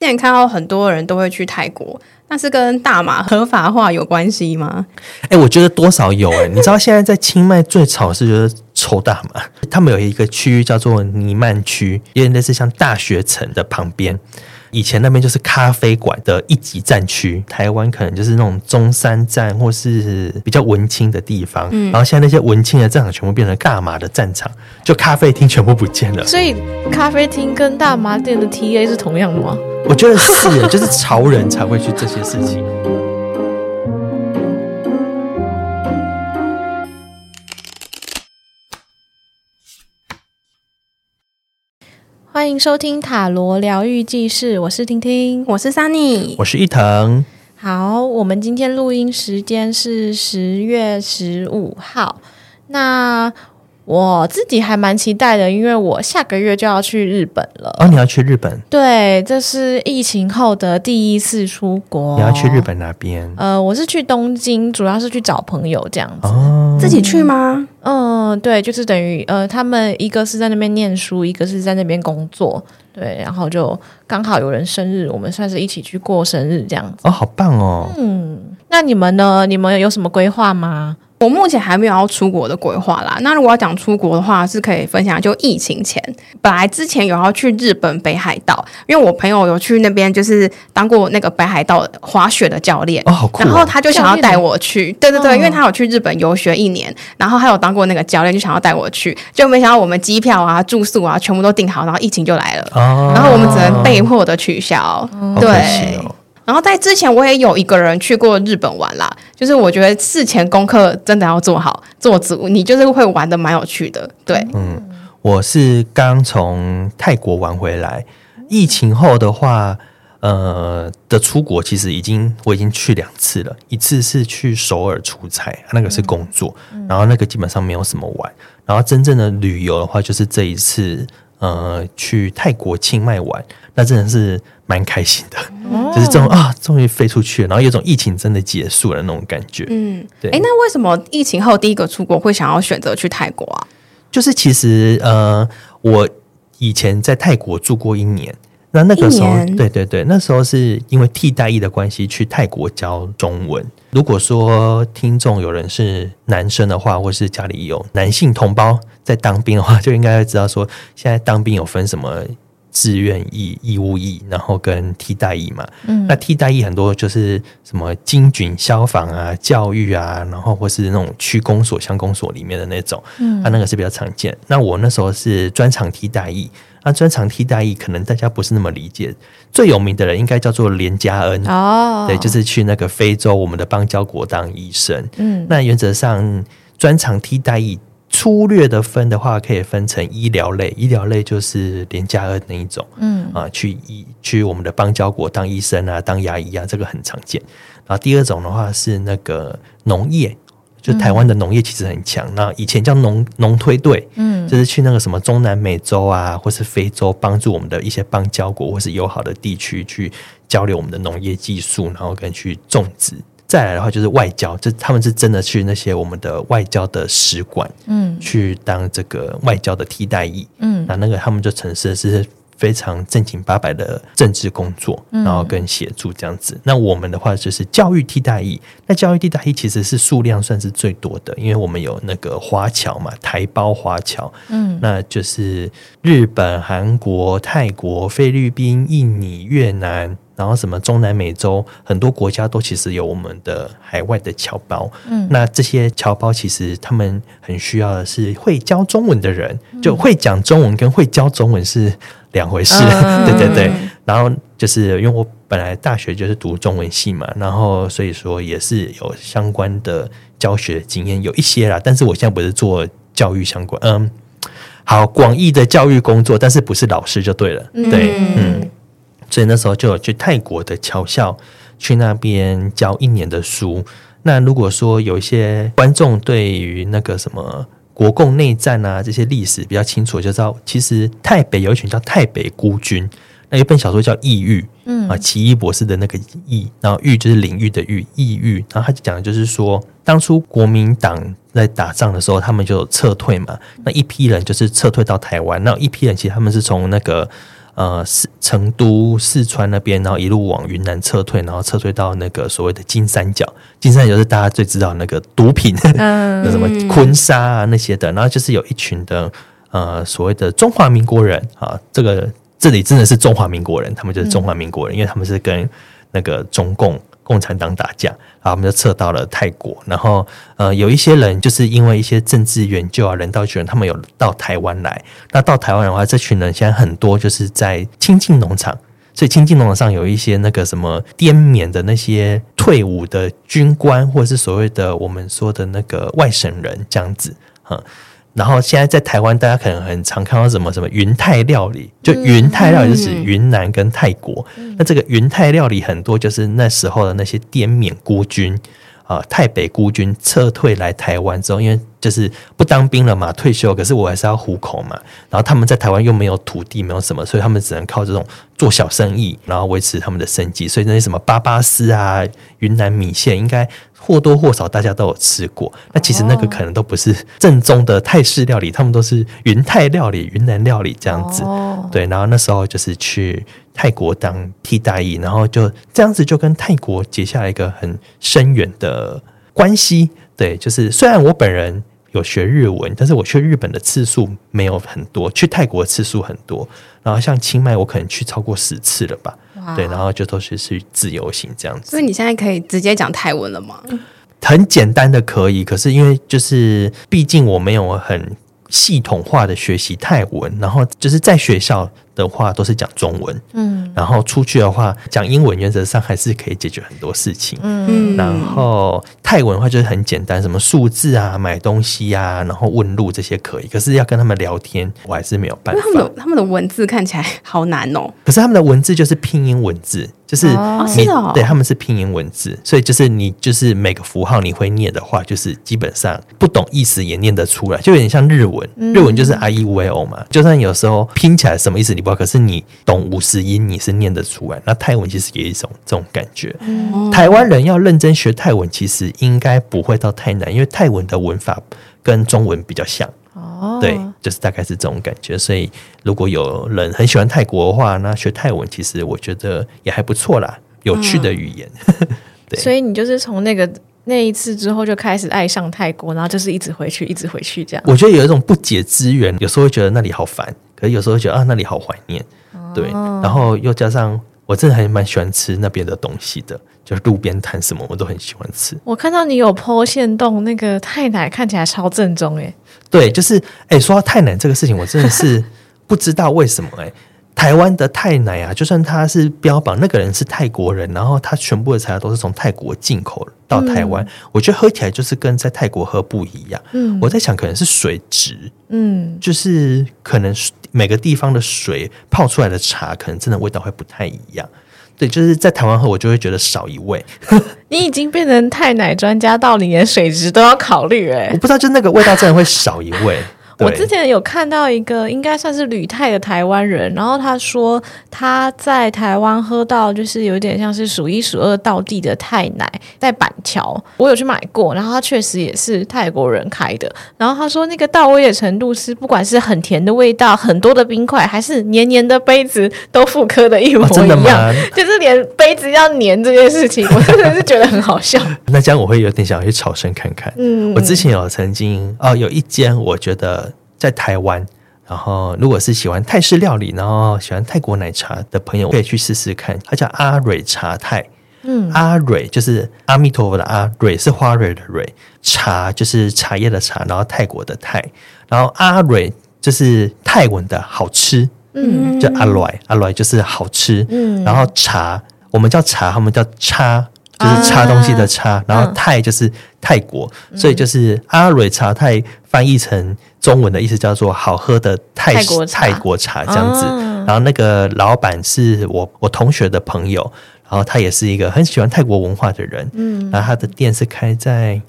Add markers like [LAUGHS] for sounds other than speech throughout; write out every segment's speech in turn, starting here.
现在看到很多人都会去泰国，那是跟大麻合法化有关系吗？哎、我觉得多少有哎、你知道现在在清迈最潮是就是抽大麻，他们有一个区域叫做尼曼区，因为那是像大学城的旁边。以前那边就是咖啡馆的一级战区，台湾可能就是那种中山站或是比较文青的地方，嗯、然后现在那些文青的战场全部变成大麻的战场，就咖啡厅全部不见了。所以咖啡厅跟大麻店的 TA 是同样的吗？我觉得是，就是潮人才会去这些事情。欢迎收听塔罗疗愈记事，我是婷婷，我是 Sunny，我是伊藤。好，我们今天录音时间是十月十五号。那我自己还蛮期待的，因为我下个月就要去日本了。哦，你要去日本？对，这是疫情后的第一次出国。你要去日本哪边？呃，我是去东京，主要是去找朋友这样子。哦，自己去吗？嗯，对，就是等于呃，他们一个是在那边念书，一个是在那边工作。对，然后就刚好有人生日，我们算是一起去过生日这样子。哦，好棒哦。嗯，那你们呢？你们有什么规划吗？我目前还没有要出国的规划啦。那如果要讲出国的话，是可以分享。就疫情前，本来之前有要去日本北海道，因为我朋友有去那边，就是当过那个北海道滑雪的教练。哦，好酷哦。然后他就想要带我去。对对对，因为他有去日本游学一年，然后还有当过那个教练，就想要带我去。就没想到我们机票啊、住宿啊全部都订好，然后疫情就来了。哦。然后我们只能被迫的取消。对。然后在之前，我也有一个人去过日本玩啦。就是我觉得事前功课真的要做好做足，你就是会玩得蛮有趣的。对，嗯，我是刚从泰国玩回来。疫情后的话，呃的出国其实已经我已经去两次了，一次是去首尔出差，那个是工作，然后那个基本上没有什么玩。然后真正的旅游的话，就是这一次。呃，去泰国清迈玩，那真的是蛮开心的，哦、就是这种啊，终于飞出去了，然后有种疫情真的结束了那种感觉。嗯，对。哎，那为什么疫情后第一个出国会想要选择去泰国啊？就是其实呃，我以前在泰国住过一年。那那个时候，对对对，那时候是因为替代役的关系去泰国教中文。如果说听众有人是男生的话，或是家里有男性同胞在当兵的话，就应该会知道说，现在当兵有分什么志愿役、义务役，然后跟替代役嘛。嗯，那替代役很多就是什么军警、消防啊、教育啊，然后或是那种区公所、乡公所里面的那种，嗯，啊，那个是比较常见。那我那时候是专场替代役。那专长替代役可能大家不是那么理解，最有名的人应该叫做连加恩哦，对，就是去那个非洲我们的邦交国当医生。嗯，那原则上专长替代役粗略的分的话，可以分成医疗类，医疗类就是连加恩那一种，嗯啊，去医去我们的邦交国当医生啊，当牙医啊，这个很常见。然后第二种的话是那个农业。就台湾的农业其实很强，那以前叫农农推队，嗯，就是去那个什么中南美洲啊，或是非洲，帮助我们的一些邦交国或是友好的地区去交流我们的农业技术，然后跟去种植。再来的话就是外交，就他们是真的去那些我们的外交的使馆，嗯，去当这个外交的替代役，嗯，那那个他们就城市是。非常正经八百的政治工作，然后跟协助这样子。嗯、那我们的话就是教育替代役。那教育替代役其实是数量算是最多的，因为我们有那个华侨嘛，台胞华侨，嗯，那就是日本、韩国、泰国、菲律宾、印尼、越南。然后什么中南美洲很多国家都其实有我们的海外的侨胞，嗯，那这些侨胞其实他们很需要的是会教中文的人，就会讲中文跟会教中文是两回事，嗯、[LAUGHS] 对对对。然后就是因为我本来大学就是读中文系嘛，然后所以说也是有相关的教学经验有一些啦，但是我现在不是做教育相关，嗯，好广义的教育工作，但是不是老师就对了，对，嗯。嗯所以那时候就有去泰国的侨校，去那边教一年的书。那如果说有一些观众对于那个什么国共内战啊这些历史比较清楚，就知道其实泰北有一群叫泰北孤军。那有一本小说叫《异域》，嗯啊，奇异博士的那个异，然后域就是领域的域，异域。然后他就讲的就是说，当初国民党在打仗的时候，他们就撤退嘛。那一批人就是撤退到台湾，那一批人其实他们是从那个。呃四成都、四川那边，然后一路往云南撤退，然后撤退到那个所谓的金三角。金三角是大家最知道那个毒品，嗯，[LAUGHS] 那什么坤沙啊那些的。然后就是有一群的呃所谓的中华民国人啊，这个这里真的是中华民国人，他们就是中华民国人，嗯、因为他们是跟那个中共。共产党打架，啊我们就撤到了泰国。然后，呃，有一些人就是因为一些政治援救啊、人道救援，他们有到台湾来。那到台湾的话，这群人现在很多就是在亲近农场，所以亲近农场上有一些那个什么滇缅的那些退伍的军官，或者是所谓的我们说的那个外省人这样子，哈。然后现在在台湾，大家可能很常看到什么什么云泰料理，就云泰料理是指云南跟泰国。嗯、那这个云泰料理很多就是那时候的那些滇缅孤军啊，台北孤军撤退来台湾之后，因为就是不当兵了嘛，退休，可是我还是要糊口嘛。然后他们在台湾又没有土地，没有什么，所以他们只能靠这种做小生意，然后维持他们的生计。所以那些什么巴巴丝啊、云南米线，应该。或多或少大家都有吃过，那其实那个可能都不是正宗的泰式料理，他们都是云泰料理、云南料理这样子。对，然后那时候就是去泰国当替代役，然后就这样子就跟泰国结下了一个很深远的关系。对，就是虽然我本人有学日文，但是我去日本的次数没有很多，去泰国的次数很多。然后像清迈，我可能去超过十次了吧。对，然后就都是去自由行这样子。所以你现在可以直接讲泰文了吗？很简单的可以，可是因为就是毕竟我没有很系统化的学习泰文，然后就是在学校。的话都是讲中文，嗯，然后出去的话讲英文，原则上还是可以解决很多事情，嗯，然后泰文的话就是很简单，什么数字啊、买东西啊，然后问路这些可以，可是要跟他们聊天，我还是没有办法。他们的他们的文字看起来好难哦，可是他们的文字就是拼音文字，就是你、哦是哦、对他们是拼音文字，所以就是你就是每个符号你会念的话，就是基本上不懂意思也念得出来，就有点像日文，日文就是 a i u e o 嘛，就算有时候拼起来什么意思可是你懂五十音，你是念得出来。那泰文其实也有一种这种感觉。嗯、台湾人要认真学泰文，其实应该不会到太难，因为泰文的文法跟中文比较像。哦，对，就是大概是这种感觉。所以如果有人很喜欢泰国的话，那学泰文其实我觉得也还不错啦，有趣的语言。嗯、[LAUGHS] 对，所以你就是从那个那一次之后就开始爱上泰国，然后就是一直回去，一直回去这样。我觉得有一种不解之缘，有时候会觉得那里好烦。可是有时候觉得啊，那里好怀念，对，然后又加上我真的还蛮喜欢吃那边的东西的，就是路边摊什么我都很喜欢吃。我看到你有剖线洞，那个泰奶看起来超正宗诶。对，就是哎，说到泰奶这个事情，我真的是 [LAUGHS] 不知道为什么哎。台湾的泰奶啊，就算他是标榜那个人是泰国人，然后他全部的材料都是从泰国进口到台湾，嗯、我觉得喝起来就是跟在泰国喝不一样。嗯，我在想可能是水质，嗯，就是可能每个地方的水泡出来的茶，可能真的味道会不太一样。对，就是在台湾喝，我就会觉得少一味。[LAUGHS] 你已经变成太奶专家，到你连水质都要考虑哎、欸。我不知道，就那个味道真的会少一味。我之前有看到一个应该算是旅泰的台湾人，然后他说他在台湾喝到就是有点像是数一数二道地的泰奶，在板桥，我有去买过，然后他确实也是泰国人开的，然后他说那个到位的程度是不管是很甜的味道，很多的冰块，还是黏黏的杯子都复刻的一模一样？[LAUGHS] 就是连杯子要黏这件事情，我真的是觉得很好笑。[LAUGHS] 那这样我会有点想要去朝圣看看。嗯，我之前有曾经哦，有一间我觉得。在台湾，然后如果是喜欢泰式料理，然后喜欢泰国奶茶的朋友，可以去试试看。它叫阿蕊茶泰，嗯，阿蕊就是阿弥陀佛的阿，蕊是花蕊的蕊，茶就是茶叶的茶，然后泰国的泰，然后阿蕊就是泰文的好吃，嗯，叫阿蕊，阿蕊就是好吃，嗯，然后茶我们叫茶，他们叫叉。就是插东西的擦，啊、然后泰就是泰国，嗯、所以就是阿蕊茶泰翻译成中文的意思叫做好喝的泰泰国茶，泰国茶这样子。啊、然后那个老板是我我同学的朋友，然后他也是一个很喜欢泰国文化的人。嗯，然后他的店是开在。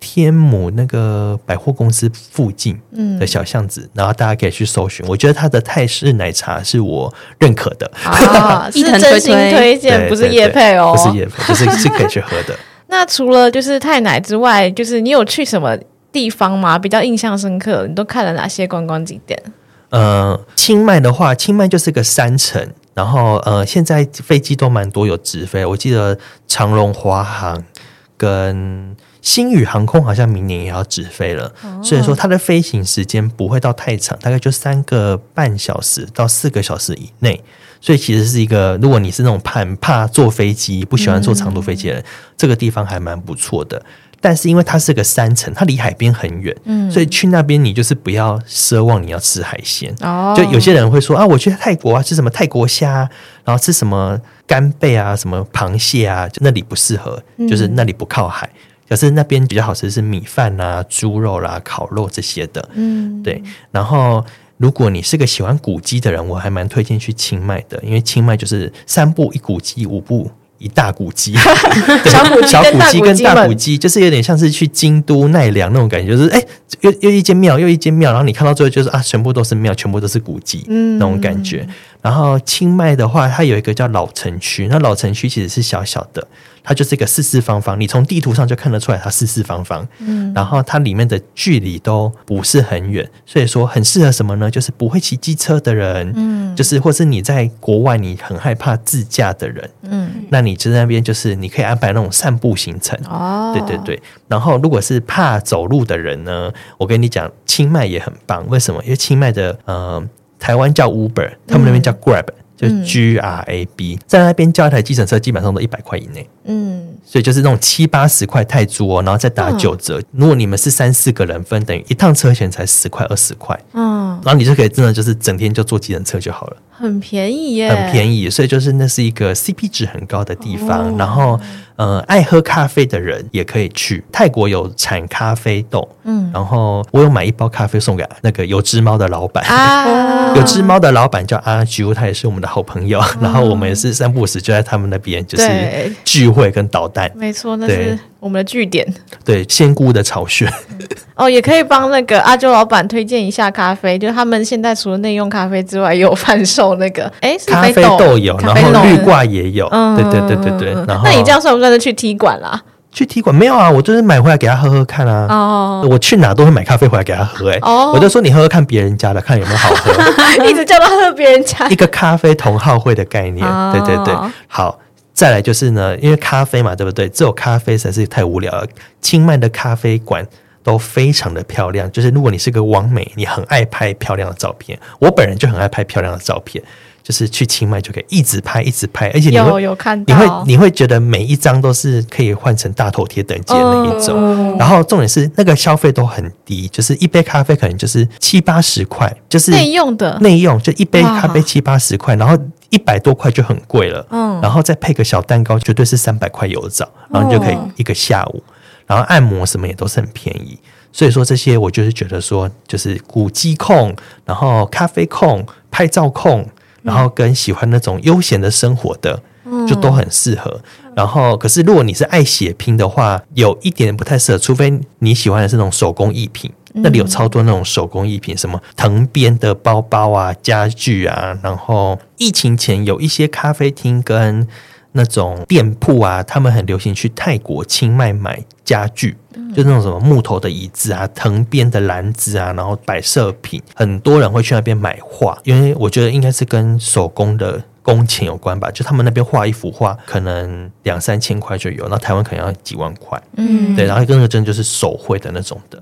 天母那个百货公司附近的小巷子，嗯、然后大家可以去搜寻。我觉得他的泰式奶茶是我认可的，啊、[LAUGHS] 是真心推荐，不是叶配哦，不是叶配，就是是可以去喝的。[LAUGHS] 那除了就是泰奶之外，就是你有去什么地方吗？比较印象深刻，你都看了哪些观光景点？呃，清迈的话，清迈就是个山城，然后呃，现在飞机都蛮多有直飞，我记得长荣、华航跟星宇航空好像明年也要直飞了，哦、所以说它的飞行时间不会到太长，大概就三个半小时到四个小时以内。所以其实是一个，如果你是那种怕怕坐飞机、不喜欢坐长途飞机的人，嗯、这个地方还蛮不错的。但是因为它是个山城，它离海边很远，嗯，所以去那边你就是不要奢望你要吃海鲜哦。就有些人会说啊，我去泰国啊，吃什么泰国虾，然后吃什么干贝啊，什么螃蟹啊，就那里不适合，就是那里不靠海。可是那边比较好吃的是米饭啊、猪肉啦、啊、烤肉这些的，嗯，对。然后如果你是个喜欢古迹的人，我还蛮推荐去清迈的，因为清迈就是三步一古迹，五步。一大古迹，[LAUGHS] 小古小古迹跟大古迹，就是有点像是去京都奈良那种感觉，就是哎、欸，又又一间庙，又一间庙，然后你看到最后就是啊，全部都是庙，全部都是古迹，嗯，那种感觉。然后清迈的话，它有一个叫老城区，那老城区其实是小小的。它就是一个四四方方，你从地图上就看得出来它四四方方。嗯，然后它里面的距离都不是很远，所以说很适合什么呢？就是不会骑机车的人，嗯，就是或是你在国外你很害怕自驾的人，嗯，那你就在那边就是你可以安排那种散步行程。哦，对对对。然后如果是怕走路的人呢，我跟你讲，清迈也很棒。为什么？因为清迈的呃，台湾叫 Uber，他们那边叫 Grab。嗯就 G R A B，在那边叫一台计程车，基本上都一百块以内。嗯，所以就是那种七八十块泰铢哦，然后再打九折。如果你们是三四个人分，等于一趟车钱才十块二十块。嗯，然后你就可以真的就是整天就坐计程车就好了，很便宜耶，很便宜。所以就是那是一个 CP 值很高的地方。然后。呃，爱喝咖啡的人也可以去。泰国，有产咖啡豆，嗯，然后我有买一包咖啡送给那个有只猫的老板，啊、[LAUGHS] 有只猫的老板叫阿啾，他也是我们的好朋友，嗯、然后我们也是三不五时就在他们那边就是聚会跟捣蛋，没错，那是我们的据点，对，仙姑的巢穴。[LAUGHS] 哦，也可以帮那个阿啾老板推荐一下咖啡，就是他们现在除了内用咖啡之外，也有贩售那个，[LAUGHS] 哎，咖啡豆有，然后绿挂也有，嗯，对对对对对。然后，那你这样算不算是去踢馆啦？去踢馆没有啊？我就是买回来给他喝喝看啊。哦，我去哪都会买咖啡回来给他喝，哎，哦，我就说你喝喝看别人家的，看有没有好喝。[LAUGHS] 一直叫他喝别人家。一个咖啡同好会的概念，对对对。好，再来就是呢，因为咖啡嘛，对不对？只有咖啡实在是太无聊了。清迈的咖啡馆。都非常的漂亮，就是如果你是个网美，你很爱拍漂亮的照片。我本人就很爱拍漂亮的照片，就是去清迈就可以一直拍，一直拍，而且你会有有看到，你会你会觉得每一张都是可以换成大头贴等级的那一种。哦、然后重点是那个消费都很低，就是一杯咖啡可能就是七八十块，就是内用的内用，就一杯咖啡七八十块，然后一百多块就很贵了。嗯，然后再配个小蛋糕，绝对是三百块有找，然后你就可以一个下午。然后按摩什么也都是很便宜，所以说这些我就是觉得说，就是古迹控，然后咖啡控，拍照控，然后跟喜欢那种悠闲的生活的，嗯就都很适合。然后，可是如果你是爱血拼的话，有一点不太适合，除非你喜欢的是那种手工艺品，那里有超多那种手工艺品，什么藤编的包包啊、家具啊。然后疫情前有一些咖啡厅跟。那种店铺啊，他们很流行去泰国清迈买家具，嗯、就那种什么木头的椅子啊、藤编的篮子啊，然后摆设品，很多人会去那边买画，因为我觉得应该是跟手工的工钱有关吧。就他们那边画一幅画，可能两三千块就有，那台湾可能要几万块，嗯，对，然后跟个真的就是手绘的那种的。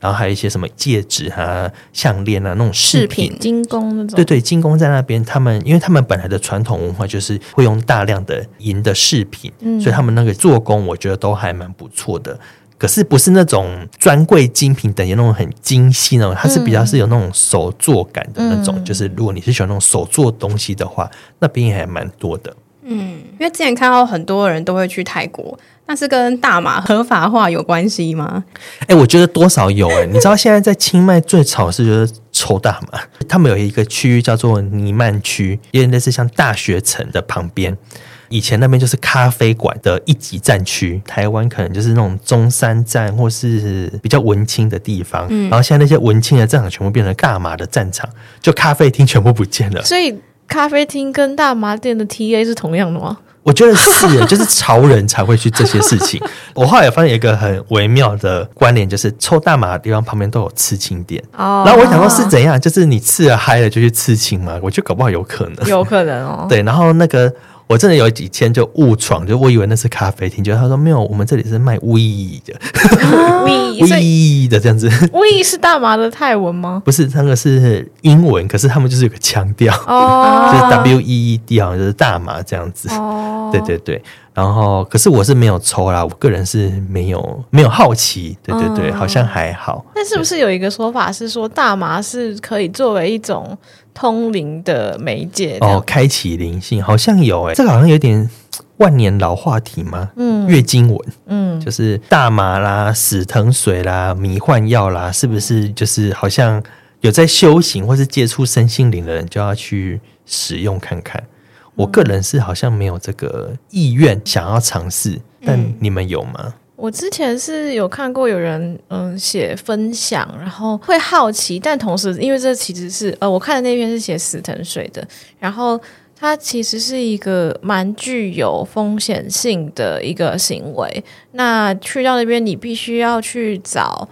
然后还有一些什么戒指啊、项链啊那种饰品，精工那种。对对，精工在那边，他们因为他们本来的传统文化就是会用大量的银的饰品，嗯、所以他们那个做工我觉得都还蛮不错的。可是不是那种专柜精品等级那种很精细那种，它是比较是有那种手作感的那种。嗯、就是如果你是喜欢那种手做东西的话，那边也还蛮多的。嗯，因为之前看到很多人都会去泰国。那是跟大麻合法化有关系吗？哎、欸，我觉得多少有哎、欸。你知道现在在清迈最吵是就是抽大麻，他们有一个区域叫做尼曼区，因为那是像大学城的旁边。以前那边就是咖啡馆的一级战区，台湾可能就是那种中山站或是比较文青的地方。嗯、然后现在那些文青的战场全部变成大麻的战场，就咖啡厅全部不见了。所以咖啡厅跟大麻店的 TA 是同样的吗？我觉得是，就是潮人才会去这些事情。[LAUGHS] 我后来也发现一个很微妙的关联，就是抽大麻的地方旁边都有刺青店。哦，然后我想说是怎样？就是你刺了嗨了就去刺青嘛？我觉得搞不好有可能，有可能哦。[LAUGHS] 对，然后那个。我真的有几天就误闯，就我以为那是咖啡厅，就他说没有，我们这里是卖 weed 的，weed [LAUGHS] 的这样子。weed 是大麻的泰文吗？不是，那个是英文，可是他们就是有个腔调，哦，就是 W E E D 好像就是大麻这样子。哦，对对对。然后，可是我是没有抽啦，我个人是没有没有好奇，对对对，好像还好。那是不是有一个说法是说大麻是可以作为一种？通灵的媒介哦，开启灵性好像有哎，这个好像有点万年老话题吗？嗯，月经文，嗯，就是大麻啦、死藤水啦、迷幻药啦，是不是就是好像有在修行或是接触身心灵的人就要去使用看看？我个人是好像没有这个意愿想要尝试，但你们有吗？我之前是有看过有人嗯写分享，然后会好奇，但同时因为这其实是呃我看的那篇是写死藤水的，然后它其实是一个蛮具有风险性的一个行为。那去到那边，你必须要去找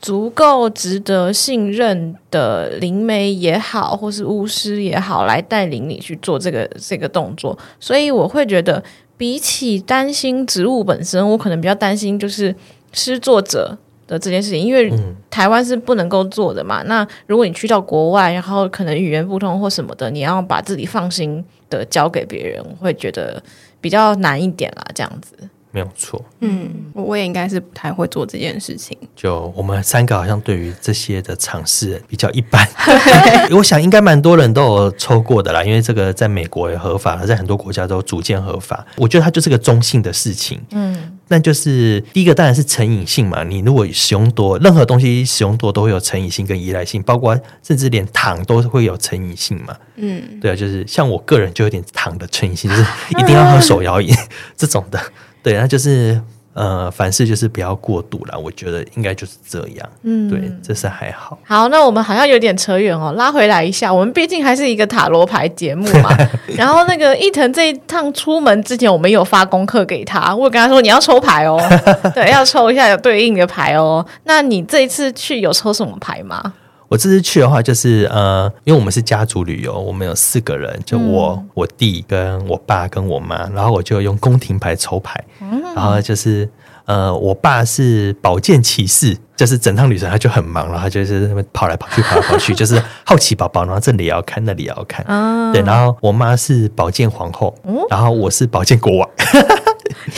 足够值得信任的灵媒也好，或是巫师也好，来带领你去做这个这个动作。所以我会觉得。比起担心植物本身，我可能比较担心就是施作者的这件事情，因为台湾是不能够做的嘛。那如果你去到国外，然后可能语言不通或什么的，你要把自己放心的交给别人，我会觉得比较难一点啦。这样子。没有错，嗯，我也应该是不太会做这件事情。就我们三个好像对于这些的尝试比较一般，[LAUGHS] [LAUGHS] 我想应该蛮多人都有抽过的啦，因为这个在美国也合法了，在很多国家都逐渐合法。我觉得它就是个中性的事情，嗯，那就是第一个当然是成瘾性嘛，你如果使用多，任何东西使用多都会有成瘾性跟依赖性，包括甚至连糖都会有成瘾性嘛，嗯，对啊，就是像我个人就有点糖的成瘾性，就是一定要喝手摇饮 [LAUGHS] 这种的。对，那就是呃，凡事就是不要过度了。我觉得应该就是这样。嗯，对，这是还好。好，那我们好像有点扯远哦，拉回来一下。我们毕竟还是一个塔罗牌节目嘛。[LAUGHS] 然后那个伊藤这一趟出门之前，我们有发功课给他，我跟他说你要抽牌哦，[LAUGHS] 对，要抽一下有对应的牌哦。那你这一次去有抽什么牌吗？我这次去的话，就是呃，因为我们是家族旅游，我们有四个人，就我、嗯、我弟跟我爸跟我妈，然后我就用宫廷牌抽牌，嗯、然后就是呃，我爸是宝剑骑士，就是整趟旅程他就很忙，然后他就是跑来跑去跑来跑去，[LAUGHS] 就是好奇宝宝，然后这里也要看，那里也要看，嗯、对，然后我妈是宝剑皇后，然后我是宝剑国王。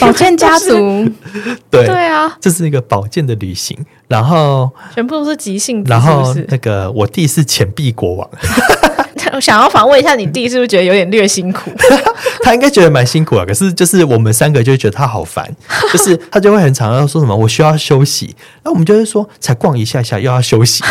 宝剑家族，[LAUGHS] 对对啊，这是一个宝剑的旅行，然后全部都是即兴，然后那个我弟是钱币国王，[LAUGHS] 我想要访问一下你弟，是不是觉得有点略辛苦？[LAUGHS] 他应该觉得蛮辛苦啊，可是就是我们三个就会觉得他好烦，就是他就会很常要说什么我需要休息，那我们就会说才逛一下下又要休息，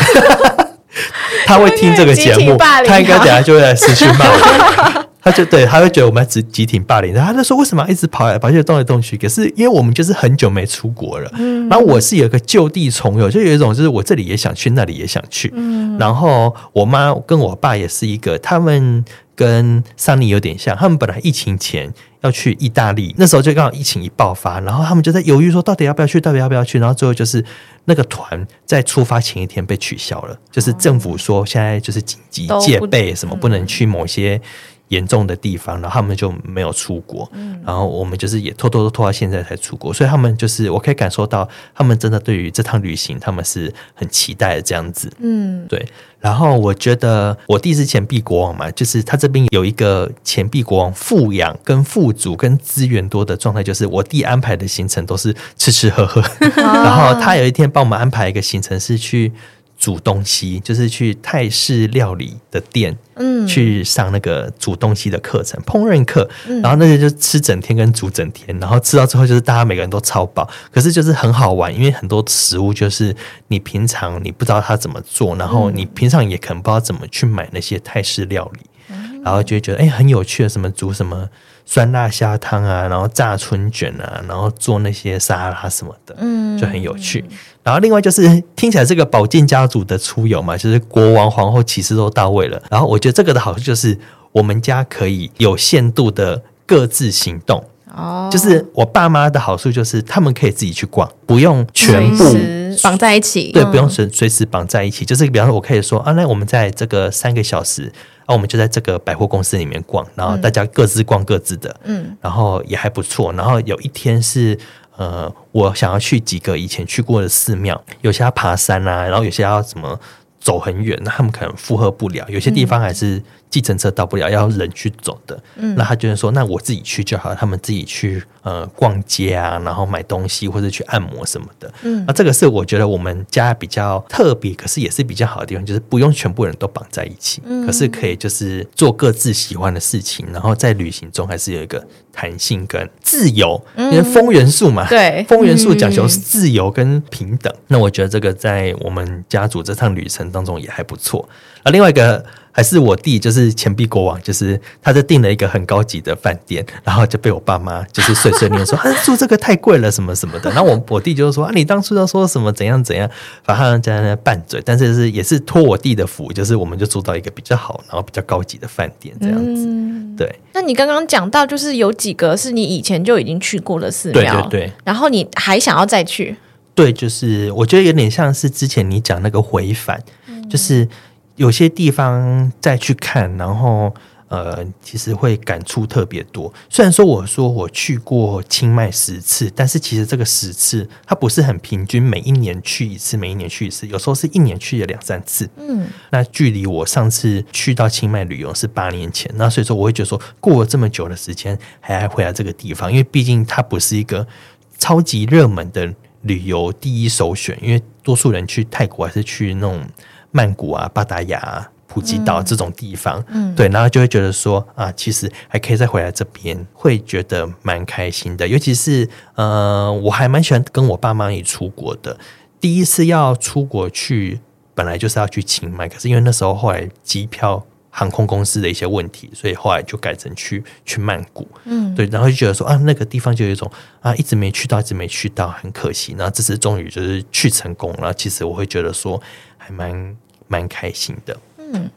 他会听这个节目，他应该等下就会来私讯骂我。他就对，他会觉得我们集集体霸凌，然后他就说为什么一直跑来跑去动来动去？可是因为我们就是很久没出国了，嗯、然后我是有一个就地重游，就有一种就是我这里也想去，那里也想去。嗯、然后我妈跟我爸也是一个，他们跟桑尼有点像，他们本来疫情前要去意大利，那时候就刚好疫情一爆发，然后他们就在犹豫说到底要不要去，到底要不要去？然后最后就是那个团在出发前一天被取消了，就是政府说现在就是紧急戒备，什么不能去某些。严重的地方，然后他们就没有出国，嗯、然后我们就是也拖拖拖拖到现在才出国，所以他们就是我可以感受到，他们真的对于这趟旅行，他们是很期待的这样子。嗯，对。然后我觉得我弟是钱币国王嘛，就是他这边有一个钱币国王富养跟富足跟资源多的状态，就是我弟安排的行程都是吃吃喝喝，[LAUGHS] 然后他有一天帮我们安排一个行程是去。煮东西就是去泰式料理的店，嗯，去上那个煮东西的课程，烹饪课，然后那些就吃整天跟煮整天，然后吃到最后就是大家每个人都超饱，可是就是很好玩，因为很多食物就是你平常你不知道它怎么做，然后你平常也可能不知道怎么去买那些泰式料理，然后就会觉得哎、欸、很有趣的，什么煮什么。酸辣虾汤啊，然后炸春卷啊，然后做那些沙拉什么的，嗯，就很有趣。然后另外就是 [LAUGHS] 听起来这个宝剑家族的出游嘛，就是国王、皇后、骑士都到位了。然后我觉得这个的好处就是，我们家可以有限度的各自行动。哦，就是我爸妈的好处就是他们可以自己去逛，不用全部绑在一起。对，不用随随时绑在一起。就是比方说，我可以说啊，那我们在这个三个小时啊，我们就在这个百货公司里面逛，然后大家各自逛各自的，嗯，然后也还不错。然后有一天是呃，我想要去几个以前去过的寺庙，有些要爬山啊，然后有些要怎么走很远，那他们可能负荷不了，有些地方还是。计程车到不了，要人去走的。嗯，那他就是说，那我自己去就好，他们自己去呃逛街啊，然后买东西或者去按摩什么的。嗯，那这个是我觉得我们家比较特别，可是也是比较好的地方，就是不用全部人都绑在一起，嗯，可是可以就是做各自喜欢的事情，然后在旅行中还是有一个弹性跟自由。嗯，因为风元素嘛，对，风元素讲求自由跟平等。嗯，那我觉得这个在我们家族这趟旅程当中也还不错。啊，另外一个。还是我弟，就是钱币国王，就是他就订了一个很高级的饭店，然后就被我爸妈就是碎碎念说啊，住这个太贵了什么什么的。[LAUGHS] 然后我我弟就说啊，你当初要说什么怎样怎样，反正在那拌嘴。但是是也是托我弟的福，就是我们就住到一个比较好，然后比较高级的饭店这样子。嗯、对。那你刚刚讲到，就是有几个是你以前就已经去过的寺庙，对对对，然后你还想要再去？对，就是我觉得有点像是之前你讲那个回返，嗯、就是。有些地方再去看，然后呃，其实会感触特别多。虽然说我说我去过清迈十次，但是其实这个十次它不是很平均，每一年去一次，每一年去一次，有时候是一年去了两三次。嗯，那距离我上次去到清迈旅游是八年前，那所以说我会觉得说，过了这么久的时间还还回来这个地方，因为毕竟它不是一个超级热门的旅游第一首选，因为多数人去泰国还是去那种。曼谷啊、巴达雅、啊、普吉岛这种地方，嗯，对，然后就会觉得说啊，其实还可以再回来这边，会觉得蛮开心的。尤其是呃，我还蛮喜欢跟我爸妈一起出国的。第一次要出国去，本来就是要去清迈，可是因为那时候后来机票、航空公司的一些问题，所以后来就改成去去曼谷。嗯，对，然后就觉得说啊，那个地方就有一种啊，一直没去到，一直没去到，很可惜。然后这次终于就是去成功了。其实我会觉得说。蛮蛮开心的，嗯，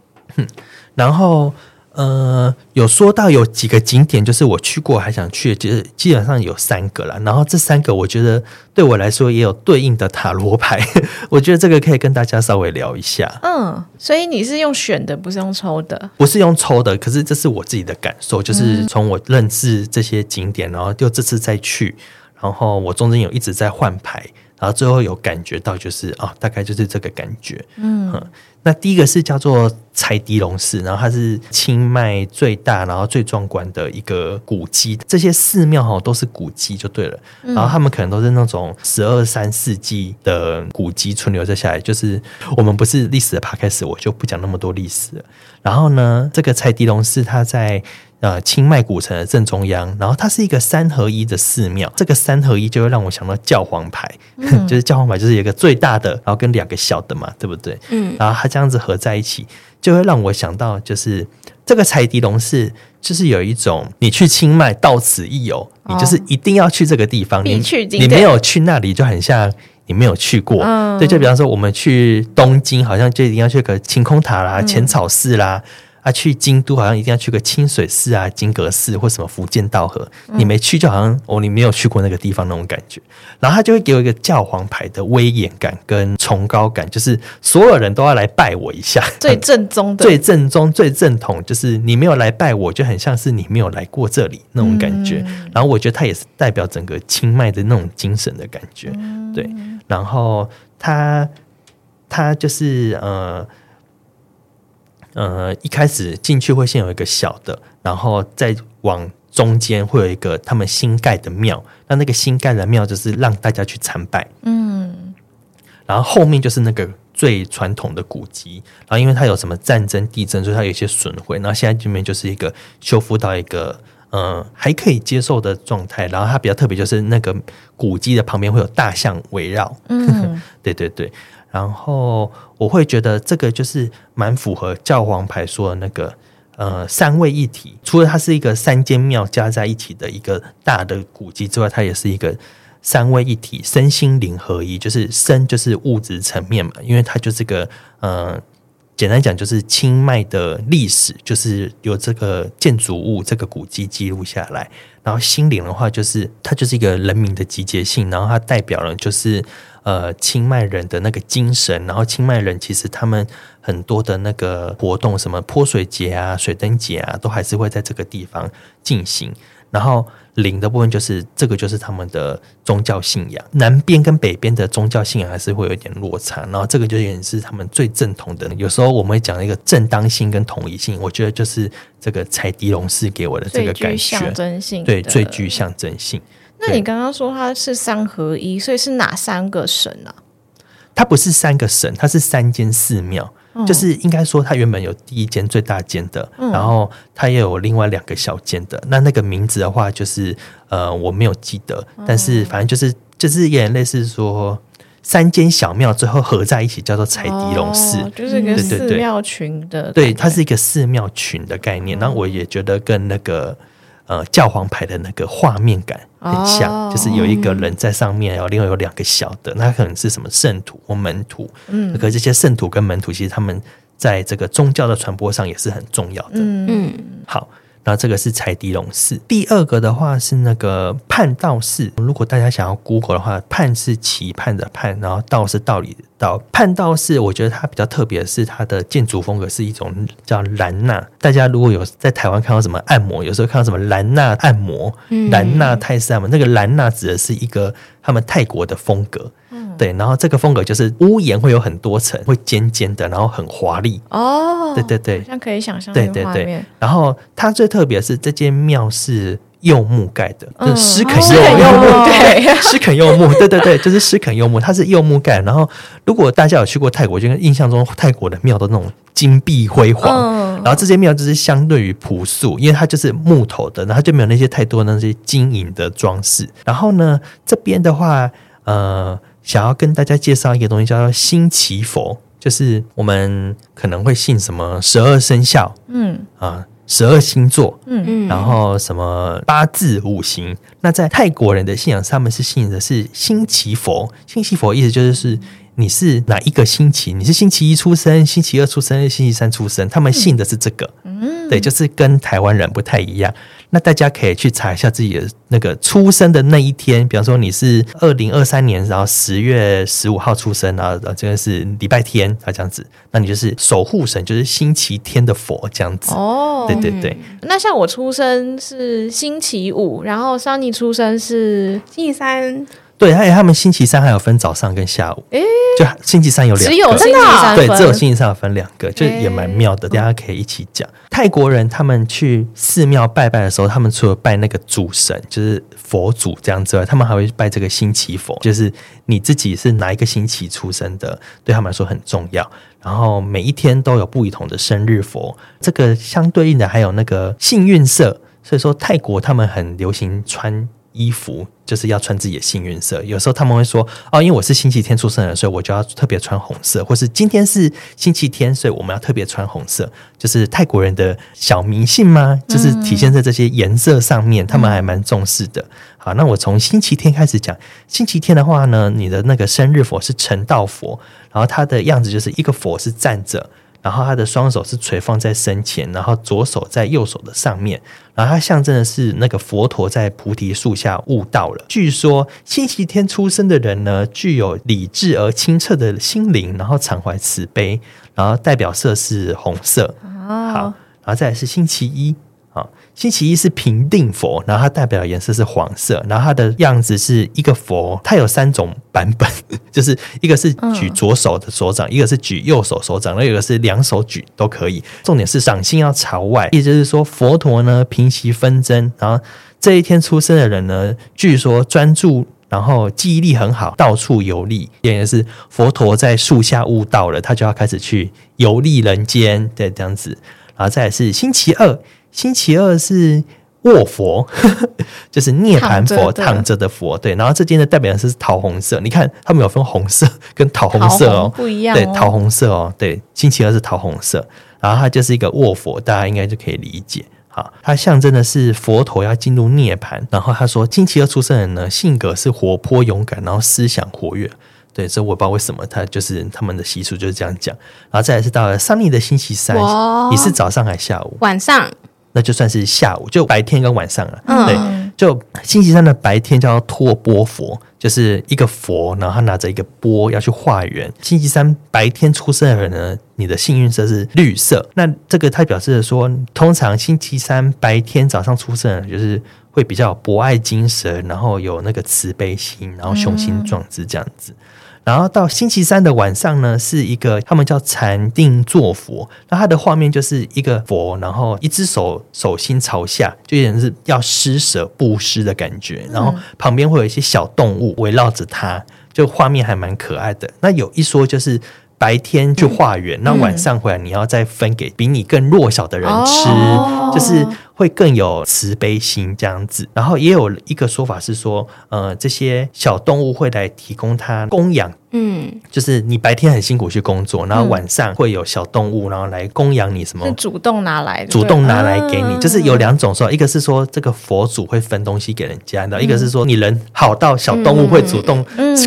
然后呃，有说到有几个景点，就是我去过还想去，就是基本上有三个了。然后这三个我觉得对我来说也有对应的塔罗牌，[LAUGHS] 我觉得这个可以跟大家稍微聊一下。嗯，所以你是用选的，不是用抽的？不是用抽的，可是这是我自己的感受，就是从我认识这些景点，然后就这次再去，然后我中间有一直在换牌。然后最后有感觉到，就是啊、哦，大概就是这个感觉。嗯，嗯，那第一个是叫做柴迪龙寺，然后它是清迈最大、然后最壮观的一个古迹。这些寺庙哈都是古迹就对了。然后他们可能都是那种十二三世纪的古迹存留在下来。就是我们不是历史的 podcast，我就不讲那么多历史了。然后呢，这个柴迪龙寺它在。呃，清迈古城的正中央，然后它是一个三合一的寺庙。这个三合一就会让我想到教皇牌，嗯、[LAUGHS] 就是教皇牌就是有一个最大的，然后跟两个小的嘛，对不对？嗯，然后它这样子合在一起，就会让我想到，就是这个柴迪龙是，就是有一种你去清迈到此一游，哦、你就是一定要去这个地方，你你没有去那里就很像你没有去过。嗯、对，就比方说我们去东京，好像就一定要去个晴空塔啦、浅草寺啦。啊，去京都好像一定要去个清水寺啊、金阁寺或什么伏见稻荷，嗯、你没去就好像哦，你没有去过那个地方那种感觉。然后他就会给我一个教皇牌的威严感跟崇高感，就是所有人都要来拜我一下，最正宗的、[LAUGHS] 最正宗、最正统，就是你没有来拜我，就很像是你没有来过这里那种感觉。嗯、然后我觉得他也是代表整个清迈的那种精神的感觉，嗯、对。然后他他就是呃。呃，一开始进去会先有一个小的，然后再往中间会有一个他们新盖的庙。那那个新盖的庙就是让大家去参拜，嗯。然后后面就是那个最传统的古迹，然后因为它有什么战争、地震，所以它有一些损毁。然后现在这边就是一个修复到一个嗯还可以接受的状态。然后它比较特别，就是那个古迹的旁边会有大象围绕，嗯，对 [LAUGHS] 对对。然后我会觉得这个就是蛮符合教皇牌说的那个呃三位一体，除了它是一个三间庙加在一起的一个大的古迹之外，它也是一个三位一体，身心灵合一。就是身就是物质层面嘛，因为它就是个呃简单讲就是清迈的历史，就是有这个建筑物这个古迹记录下来。然后心灵的话，就是它就是一个人民的集结性，然后它代表了就是呃清迈人的那个精神。然后清迈人其实他们很多的那个活动，什么泼水节啊、水灯节啊，都还是会在这个地方进行。然后灵的部分就是这个，就是他们的宗教信仰。南边跟北边的宗教信仰还是会有一点落差。然后这个就也是他们最正统的。有时候我们会讲一个正当性跟统一性，我觉得就是这个柴迪龙寺给我的这个感觉，象征性对，最具象征性。那你刚刚说它是三合一，所以是哪三个神啊？它不是三个神，它是三间寺庙。就是应该说，它原本有第一间最大间的，嗯、然后它也有另外两个小间的。那那个名字的话，就是呃，我没有记得，但是反正就是就是有点类似说三间小庙最后合在一起叫做彩迪龙寺，哦，就是一个寺庙群的对它是一个寺庙群的概念。然后我也觉得跟那个。呃，教皇牌的那个画面感很像，哦，就是有一个人在上面，然后另外有两个小的，那可能是什么圣徒或门徒。嗯，可这些圣徒跟门徒，其实他们在这个宗教的传播上也是很重要的。嗯，好。然后这个是柴迪龙寺，第二个的话是那个泮道寺。如果大家想要 Google 的话，泮是期盼的泮，然后道是道理的道。泮道寺，我觉得它比较特别的是它的建筑风格是一种叫兰纳。大家如果有在台湾看到什么按摩，有时候看到什么兰纳按摩、兰纳泰式按摩，那个兰纳指的是一个他们泰国的风格。对，然后这个风格就是屋檐会有很多层，会尖尖的，然后很华丽。哦，对对对，好像可以想象。对对对，然后它最特别是这间庙是柚木盖的，嗯、就是狮肯柚木，哦、对，[LAUGHS] 狮肯柚木，对对对，就是狮肯柚木，它是柚木盖。然后如果大家有去过泰国，就跟印象中泰国的庙都那种金碧辉煌，嗯、然后这间庙就是相对于朴素，因为它就是木头的，然后就没有那些太多的那些金银的装饰。然后呢，这边的话，呃。想要跟大家介绍一个东西，叫做新奇佛，就是我们可能会信什么十二生肖，嗯啊，十二星座，嗯嗯，然后什么八字五行。那在泰国人的信仰上，他们是信的是星奇佛。星奇佛意思就是是你是哪一个星期？你是星期一出生，星期二出生，星期三出生？他们信的是这个，嗯，对，就是跟台湾人不太一样。那大家可以去查一下自己的那个出生的那一天，比方说你是二零二三年，然后十月十五号出生，然后这个是礼拜天啊，这样子，那你就是守护神，就是星期天的佛这样子。哦，对对对。那像我出生是星期五，然后桑尼出生是星期三。对，而且他们星期三还有分早上跟下午，诶就星期三有两个，只有星期三对，只有星期三有分两个，就也蛮妙的，大家可以一起讲。泰国人他们去寺庙拜拜的时候，他们除了拜那个主神，就是佛祖这样之外，他们还会拜这个星期佛，就是你自己是哪一个星期出生的，对他们来说很重要。然后每一天都有不同的生日佛，这个相对应的还有那个幸运色，所以说泰国他们很流行穿。衣服就是要穿自己的幸运色。有时候他们会说：“哦，因为我是星期天出生的，所以我就要特别穿红色。”或是今天是星期天，所以我们要特别穿红色。就是泰国人的小迷信吗？就是体现在这些颜色上面，他们还蛮重视的。好，那我从星期天开始讲。星期天的话呢，你的那个生日佛是成道佛，然后它的样子就是一个佛是站着。然后他的双手是垂放在身前，然后左手在右手的上面，然后它象征的是那个佛陀在菩提树下悟道了。据说星期天出生的人呢，具有理智而清澈的心灵，然后常怀慈悲，然后代表色是红色。好，然后再来是星期一。啊，星期一是平定佛，然后它代表的颜色是黄色，然后它的样子是一个佛，它有三种版本，[LAUGHS] 就是一个是举左手的手掌，嗯、一个是举右手手掌，然后一个是两手举都可以。重点是掌心要朝外，也就是说佛陀呢平息纷争，然后这一天出生的人呢，据说专注，然后记忆力很好，到处游历，也就是佛陀在树下悟道了，他就要开始去游历人间，对，这样子，然后再来是星期二。星期二是卧佛，[LAUGHS] 就是涅槃佛，躺着的佛。对，然后这间的代表的是桃红色。你看，他们有分红色跟桃红色哦，不一样哦。对，桃红色哦，对，星期二是桃红色，然后它就是一个卧佛，大家应该就可以理解。好，它象征的是佛陀要进入涅槃。然后他说，星期二出生人呢，性格是活泼勇敢，然后思想活跃。对，所以我不知道为什么他就是他们的习俗就是这样讲。然后再来是到了桑尼的星期三，你是早上还是下午？晚上。那就算是下午，就白天跟晚上了。嗯、对，就星期三的白天叫托波佛，就是一个佛，然后他拿着一个钵要去化缘。星期三白天出生的人呢，你的幸运色是绿色。那这个它表示的说，通常星期三白天早上出生的人，就是会比较博爱精神，然后有那个慈悲心，然后雄心壮志这样子。嗯然后到星期三的晚上呢，是一个他们叫禅定坐佛，那他的画面就是一个佛，然后一只手手心朝下，就有点是要施舍布施的感觉，然后旁边会有一些小动物围绕着他，就画面还蛮可爱的。那有一说就是。白天去化缘，那、嗯、晚上回来你要再分给比你更弱小的人吃，哦、就是会更有慈悲心这样子。然后也有一个说法是说，呃，这些小动物会来提供它供养。嗯，就是你白天很辛苦去工作，然后晚上会有小动物，然后来供养你什么？是主动拿来的，主动拿来给你。就是有两种说，一个是说这个佛祖会分东西给人家，然后一个是说你人好到小动物会主动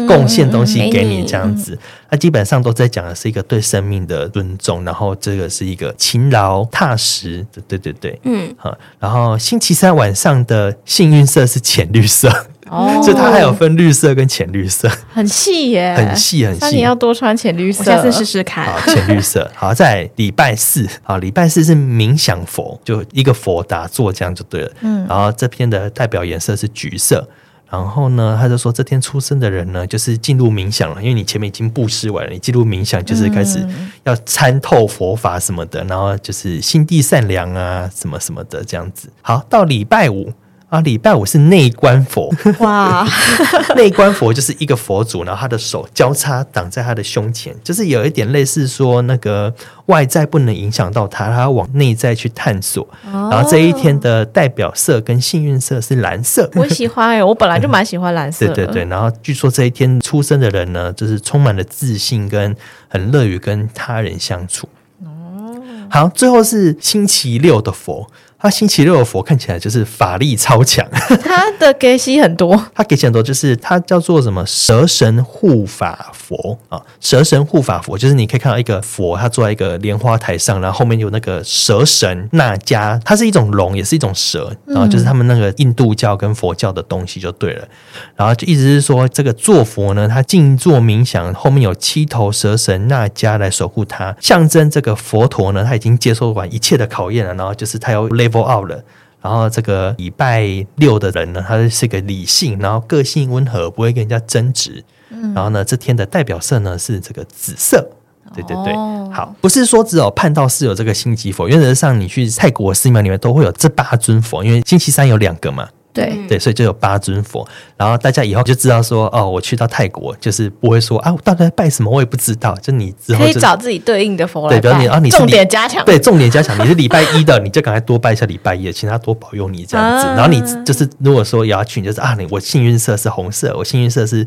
贡献东西给你这样子。那基本上都在讲的是一个对生命的尊重，然后这个是一个勤劳踏实。对对对，嗯，好。然后星期三晚上的幸运色是浅绿色。哦，[LAUGHS] 所以它还有分绿色跟浅绿色，很细耶，很细很细。那你要多穿浅绿色，下次试试看。好，浅绿色。好，在礼拜四，好，礼拜四是冥想佛，就一个佛打坐这样就对了。嗯，然后这篇的代表颜色是橘色。然后呢，他就说这天出生的人呢，就是进入冥想了，因为你前面已经布施完了，你进入冥想就是开始要参透佛法什么的，然后就是心地善良啊，什么什么的这样子。好，到礼拜五。啊，礼拜五是内观佛哇！[LAUGHS] 内观佛就是一个佛祖，然后他的手交叉挡在他的胸前，就是有一点类似说那个外在不能影响到他，他要往内在去探索。哦、然后这一天的代表色跟幸运色是蓝色，我喜欢哎，我本来就蛮喜欢蓝色、[LAUGHS] 嗯。对对对，然后据说这一天出生的人呢，就是充满了自信，跟很乐于跟他人相处。哦，好，最后是星期六的佛。他星期六的佛看起来就是法力超强，[LAUGHS] 他的给息很多，他给息很多，就是他叫做什么蛇神护法佛啊，蛇神护法佛就是你可以看到一个佛，他坐在一个莲花台上，然后后面有那个蛇神那迦，它是一种龙，也是一种蛇，然后就是他们那个印度教跟佛教的东西就对了，然后就一直是说这个坐佛呢，他静坐冥想，后面有七头蛇神那迦来守护他，象征这个佛陀呢，他已经接受完一切的考验了，然后就是他要 level out 了，然后这个礼拜六的人呢，他是个理性，然后个性温和，不会跟人家争执。嗯，然后呢，这天的代表色呢是这个紫色。对对对，哦、好，不是说只有盼到是有这个星级佛，原则上你去泰国寺庙里面都会有这八尊佛，因为星期三有两个嘛。对对，所以就有八尊佛，然后大家以后就知道说，哦，我去到泰国就是不会说啊，我到底在拜什么，我也不知道。就你之后、就是、可以找自己对应的佛来拜。对，比如你啊，你是重点加强，对，重点加强。你是礼拜一的，你就赶快多拜一下礼拜一的，请他多保佑你这样子。啊、然后你就是如果说也要去，你就是啊，你我幸运色是红色，我幸运色是。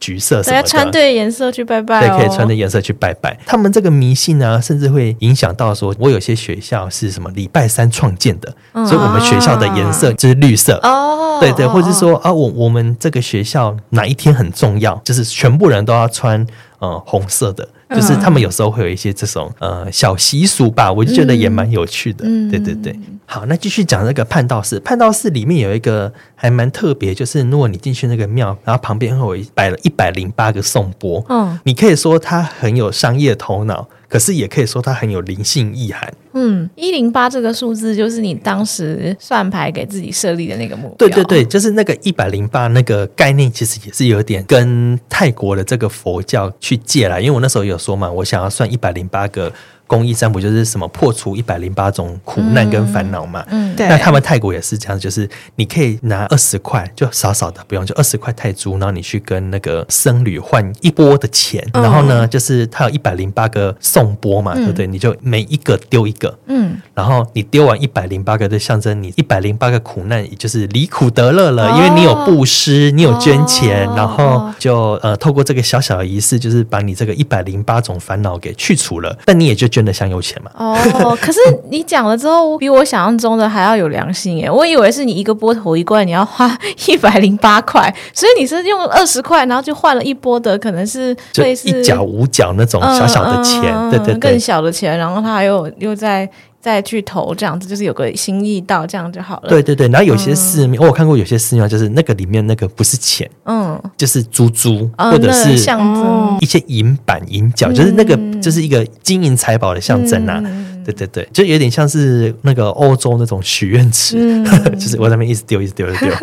橘色什么的，穿对颜色去拜拜，哦，对，可以穿对颜色去拜拜。他们这个迷信呢，甚至会影响到说，我有些学校是什么礼拜三创建的，嗯、所以我们学校的颜色就是绿色。哦，对对，或者是说啊，我我们这个学校哪一天很重要，就是全部人都要穿呃红色的。就是他们有时候会有一些这种呃小习俗吧，我就觉得也蛮有趣的。嗯、对对对，好，那继续讲那个判道寺。判道寺里面有一个还蛮特别，就是如果你进去那个庙，然后旁边会有摆了一百零八个颂钵。嗯，你可以说它很有商业头脑。可是也可以说它很有灵性意涵。嗯，一零八这个数字就是你当时算牌给自己设立的那个目标。对对对，就是那个一百零八那个概念，其实也是有点跟泰国的这个佛教去借来。因为我那时候有说嘛，我想要算一百零八个。公益占卜就是什么破除一百零八种苦难跟烦恼嘛。嗯，对。那他们泰国也是这样，就是你可以拿二十块，就少少的，不用就二十块泰铢，然后你去跟那个僧侣换一波的钱，然后呢，就是他有一百零八个送钵嘛，对不对？你就每一个丢一个，嗯，然后你丢完一百零八个，就象征你一百零八个苦难，也就是离苦得乐了，因为你有布施，你有捐钱，然后就呃透过这个小小的仪式，就是把你这个一百零八种烦恼给去除了，但你也就。捐的香油钱嘛。哦，可是你讲了之后，比我想象中的还要有良心耶！我以为是你一个波头一罐，你要花 [LAUGHS] 一百零八块，所以你是用二十块，然后就换了一波的，可能是类似一角五角那种小小的钱，嗯、对，对对，更小的钱，然后他还有又在。再去投这样子，就是有个心意到这样就好了。对对对，然后有些寺庙，嗯、我看过有些寺庙，就是那个里面那个不是钱，嗯，就是珠珠、嗯、或者是一些银板银角，嗯、就是那个就是一个金银财宝的象征呐、啊。嗯对对对，就有点像是那个欧洲那种许愿池，就是我在那边一直丢，一直丢，一直丢。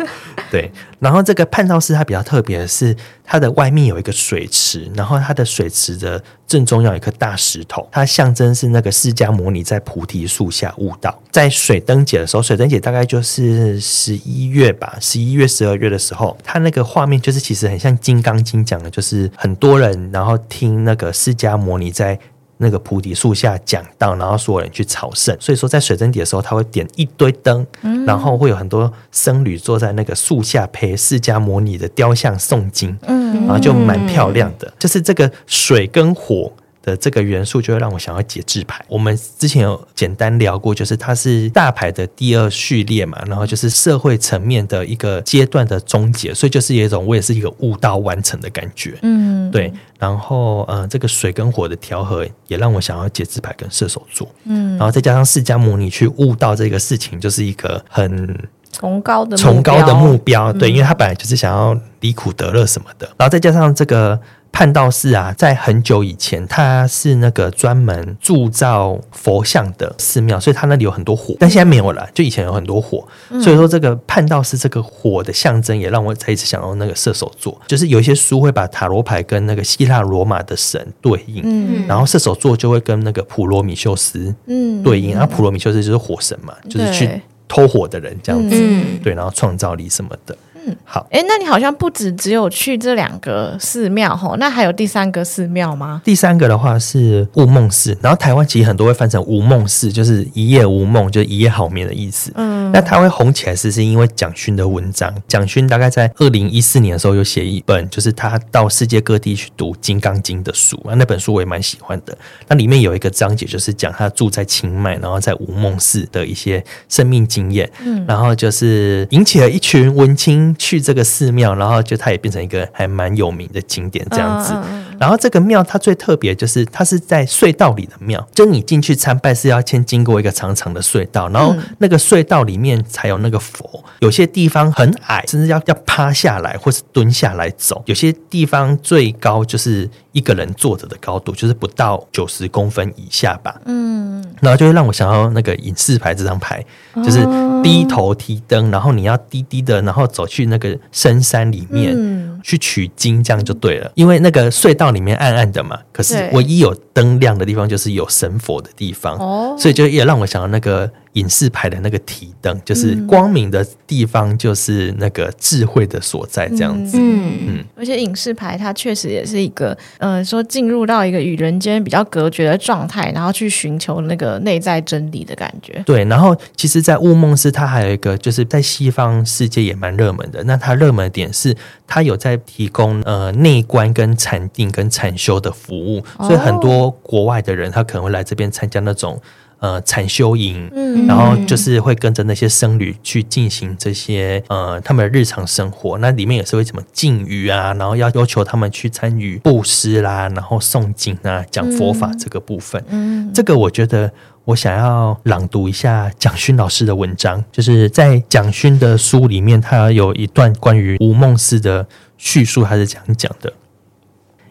对，然后这个判道寺它比较特别的是，它的外面有一个水池，然后它的水池的正中央有一颗大石头，它象征是那个释迦牟尼在菩提树下悟道。在水灯节的时候，水灯节大概就是十一月吧，十一月、十二月的时候，它那个画面就是其实很像《金刚经》讲的，就是很多人然后听那个释迦牟尼在。那个菩提树下讲道，然后所有人去朝圣。所以说，在水蒸底的时候，他会点一堆灯，嗯、然后会有很多僧侣坐在那个树下陪释迦牟尼的雕像诵经，嗯、然后就蛮漂亮的。就是这个水跟火。的这个元素就会让我想要节制牌。我们之前有简单聊过，就是它是大牌的第二序列嘛，然后就是社会层面的一个阶段的终结，所以就是有一种我也是一个悟道完成的感觉。嗯，对。然后，呃，这个水跟火的调和也让我想要节制牌跟射手座。嗯，然后再加上释迦牟尼去悟道这个事情，就是一个很崇高的崇高的目标。对，因为他本来就是想要离苦得乐什么的。然后再加上这个。判道士啊，在很久以前，他是那个专门铸造佛像的寺庙，所以他那里有很多火，但现在没有了。就以前有很多火，所以说这个判道士这个火的象征，也让我再一次想到那个射手座。就是有一些书会把塔罗牌跟那个希腊罗马的神对应，嗯，然后射手座就会跟那个普罗米修斯，嗯，对应。然后普罗米修斯就是火神嘛，就是去偷火的人这样子，对，然后创造力什么的。嗯，好。哎，那你好像不止只有去这两个寺庙吼，那还有第三个寺庙吗？第三个的话是雾梦寺，然后台湾其实很多会翻成无梦寺，就是一夜无梦，就是一夜好眠的意思。嗯，那它会红起来是是因为蒋勋的文章。蒋勋大概在二零一四年的时候有写一本，就是他到世界各地去读《金刚经》的书啊，那本书我也蛮喜欢的。那里面有一个章节就是讲他住在清迈，然后在无梦寺的一些生命经验。嗯，然后就是引起了一群文青。去这个寺庙，然后就它也变成一个还蛮有名的景点这样子。然后这个庙它最特别就是它是在隧道里的庙，就你进去参拜是要先经过一个长长的隧道，然后那个隧道里面才有那个佛。有些地方很矮，甚至要要趴下来或是蹲下来走；有些地方最高就是一个人坐着的高度，就是不到九十公分以下吧。嗯，然后就会让我想到那个隐士牌这张牌，就是低头提灯，然后你要低低的，然后走去那个深山里面去取经，这样就对了。因为那个隧道里面暗暗的嘛，可是唯一有灯亮的地方就是有神佛的地方，所以就也让我想到那个。隐士牌的那个提灯，就是光明的地方，就是那个智慧的所在，这样子。嗯嗯。嗯，而且影视牌它确实也是一个，呃，说进入到一个与人间比较隔绝的状态，然后去寻求那个内在真理的感觉。对，然后其实，在雾梦寺，它还有一个，就是在西方世界也蛮热门的。那它热门的点是，它有在提供呃内观跟禅定跟禅修的服务，所以很多国外的人他可能会来这边参加那种。呃，禅修营，嗯，然后就是会跟着那些僧侣去进行这些呃他们的日常生活。那里面也是会什么禁语啊，然后要要求他们去参与布施啦，然后诵经啊，讲佛法这个部分。嗯，这个我觉得我想要朗读一下蒋勋老师的文章，就是在蒋勋的书里面，他有一段关于吴梦思的叙述，他是这样讲的。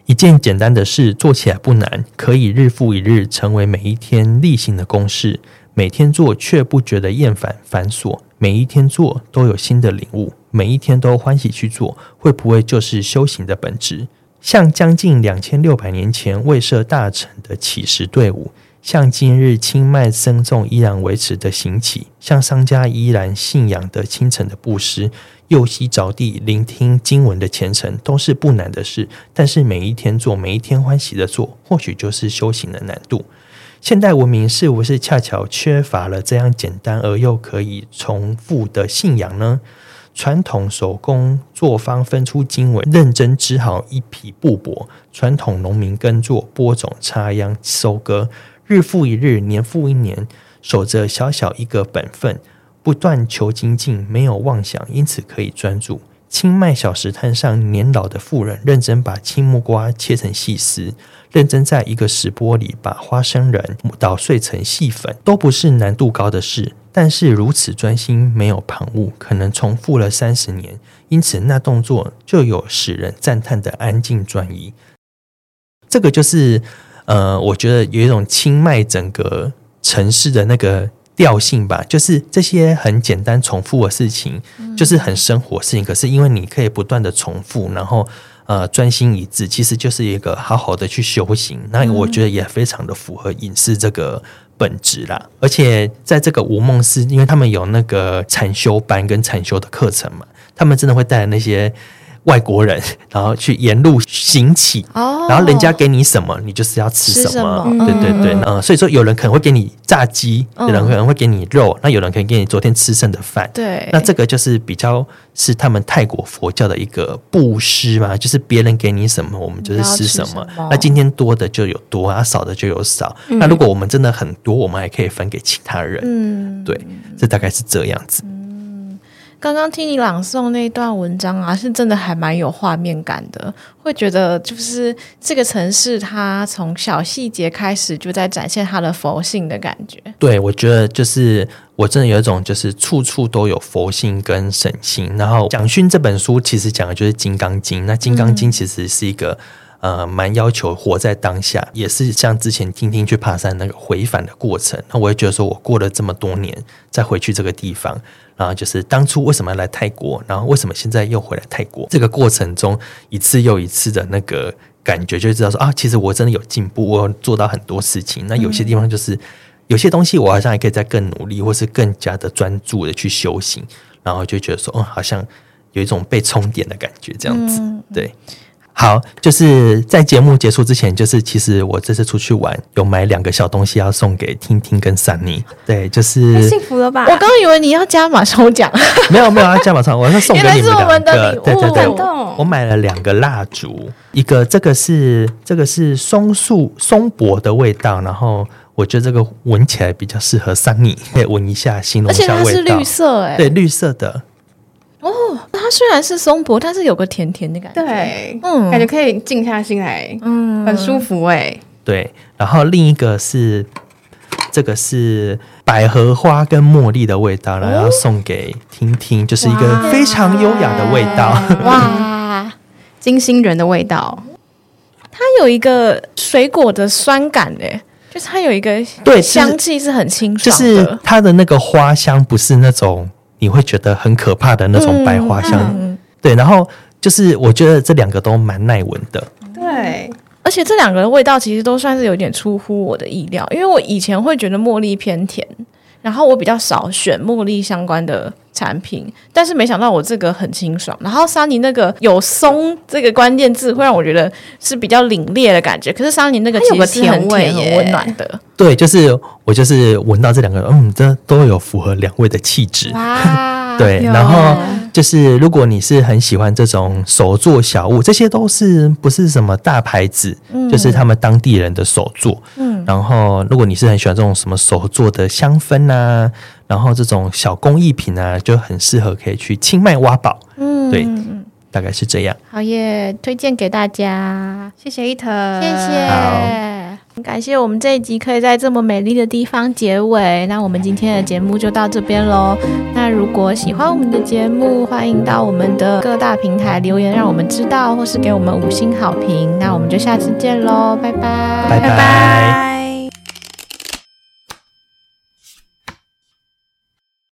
一件简单的事做起来不难，可以日复一日成为每一天例行的公事。每天做却不觉得厌烦繁琐，每一天做都有新的领悟，每一天都欢喜去做，会不会就是修行的本质？像将近两千六百年前未设大臣的乞食队伍，像今日清迈僧众依然维持的行乞，像商家依然信仰的清晨的布施。右膝着地聆听经文的虔诚都是不难的事，但是每一天做，每一天欢喜的做，或许就是修行的难度。现代文明是不是恰巧缺乏了这样简单而又可以重复的信仰呢？传统手工作坊分出经文，认真织好一匹布帛；传统农民耕作，播种、插秧、收割。日复一日，年复一年，守着小小一个本分，不断求精进，没有妄想，因此可以专注。清迈小食摊上，年老的妇人认真把青木瓜切成细丝，认真在一个石钵里把花生仁捣碎成细粉，都不是难度高的事。但是如此专心，没有旁骛，可能重复了三十年，因此那动作就有使人赞叹的安静专一。这个就是，呃，我觉得有一种清迈整个城市的那个。调性吧，就是这些很简单重复的事情，就是很生活的事情。可是因为你可以不断的重复，然后呃专心一致，其实就是一个好好的去修行。那我觉得也非常的符合隐士这个本质啦。而且在这个无梦寺，因为他们有那个禅修班跟禅修的课程嘛，他们真的会带来那些。外国人，[LAUGHS] 然后去沿路行乞，哦、然后人家给你什么，你就是要吃什么。什么对对对，嗯，嗯，所以说有人可能会给你炸鸡，嗯、有人可能会给你肉，那有人可以给你昨天吃剩的饭。对，那这个就是比较是他们泰国佛教的一个布施嘛，就是别人给你什么，我们就是吃什么。什么那今天多的就有多啊，少的就有少。嗯、那如果我们真的很多，我们还可以分给其他人。嗯，对，这大概是这样子。刚刚听你朗诵那段文章啊，是真的还蛮有画面感的，会觉得就是这个城市，它从小细节开始就在展现它的佛性的感觉。对，我觉得就是我真的有一种就是处处都有佛性跟神性。然后蒋勋这本书其实讲的就是《金刚经》，那《金刚经》其实是一个。嗯呃，蛮要求活在当下，也是像之前听听去爬山那个回返的过程。那我也觉得说，我过了这么多年再回去这个地方，然后就是当初为什么要来泰国，然后为什么现在又回来泰国，这个过程中一次又一次的那个感觉，就知道说啊，其实我真的有进步，我做到很多事情。那有些地方就是有些东西，我好像还可以再更努力，或是更加的专注的去修行，然后就觉得说，嗯，好像有一种被充电的感觉，这样子，对。好，就是在节目结束之前，就是其实我这次出去玩，有买两个小东西要送给听听跟 Sunny。对，就是幸福了吧？我刚以为你要加码抽奖，[LAUGHS] 没有没有要加码抽，我要送给你们两个。对对对，我，买了两个蜡烛，一个这个是这个是松树松柏的味道，然后我觉得这个闻起来比较适合 Sunny，可以闻一下，形容一下味道。而且它是绿色，哎，对，绿色的。哦，它虽然是松柏，但是有个甜甜的感觉，对，嗯，感觉可以静下心来，嗯，很舒服哎。对，然后另一个是这个是百合花跟茉莉的味道，然后要送给听听，就是一个非常优雅的味道，哇，金星人的味道。它有一个水果的酸感哎，就是它有一个对香气是很清爽的，就是它的那个花香不是那种。你会觉得很可怕的那种白花香，嗯嗯、对，然后就是我觉得这两个都蛮耐闻的，对，而且这两个的味道其实都算是有点出乎我的意料，因为我以前会觉得茉莉偏甜，然后我比较少选茉莉相关的产品，但是没想到我这个很清爽，然后 Sunny 那个有松这个关键字会让我觉得是比较凛冽的感觉，可是 Sunny 那个其实是很甜很温暖的，对，就是我就是闻到这两个，嗯，这都有符合两位的气质，[LAUGHS] 对，然后就是如果你是很喜欢这种手作小物，这些都是不是什么大牌子，嗯、就是他们当地人的手作，嗯，然后如果你是很喜欢这种什么手做的香氛啊。然后这种小工艺品啊，就很适合可以去清迈挖宝。嗯，对，大概是这样。好耶，推荐给大家，谢谢伊藤，谢谢，好感谢我们这一集可以在这么美丽的地方结尾。那我们今天的节目就到这边喽。那如果喜欢我们的节目，欢迎到我们的各大平台留言，让我们知道，或是给我们五星好评。那我们就下次见喽，拜拜，拜拜。